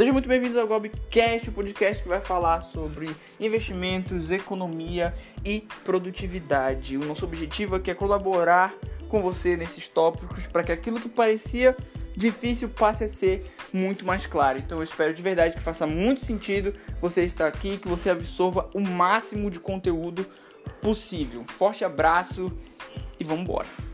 Sejam muito bem-vindos ao Gobcast, o podcast que vai falar sobre investimentos, economia e produtividade. O nosso objetivo aqui é colaborar com você nesses tópicos para que aquilo que parecia difícil passe a ser muito mais claro. Então eu espero de verdade que faça muito sentido você estar aqui, que você absorva o máximo de conteúdo possível. Forte abraço e vamos embora.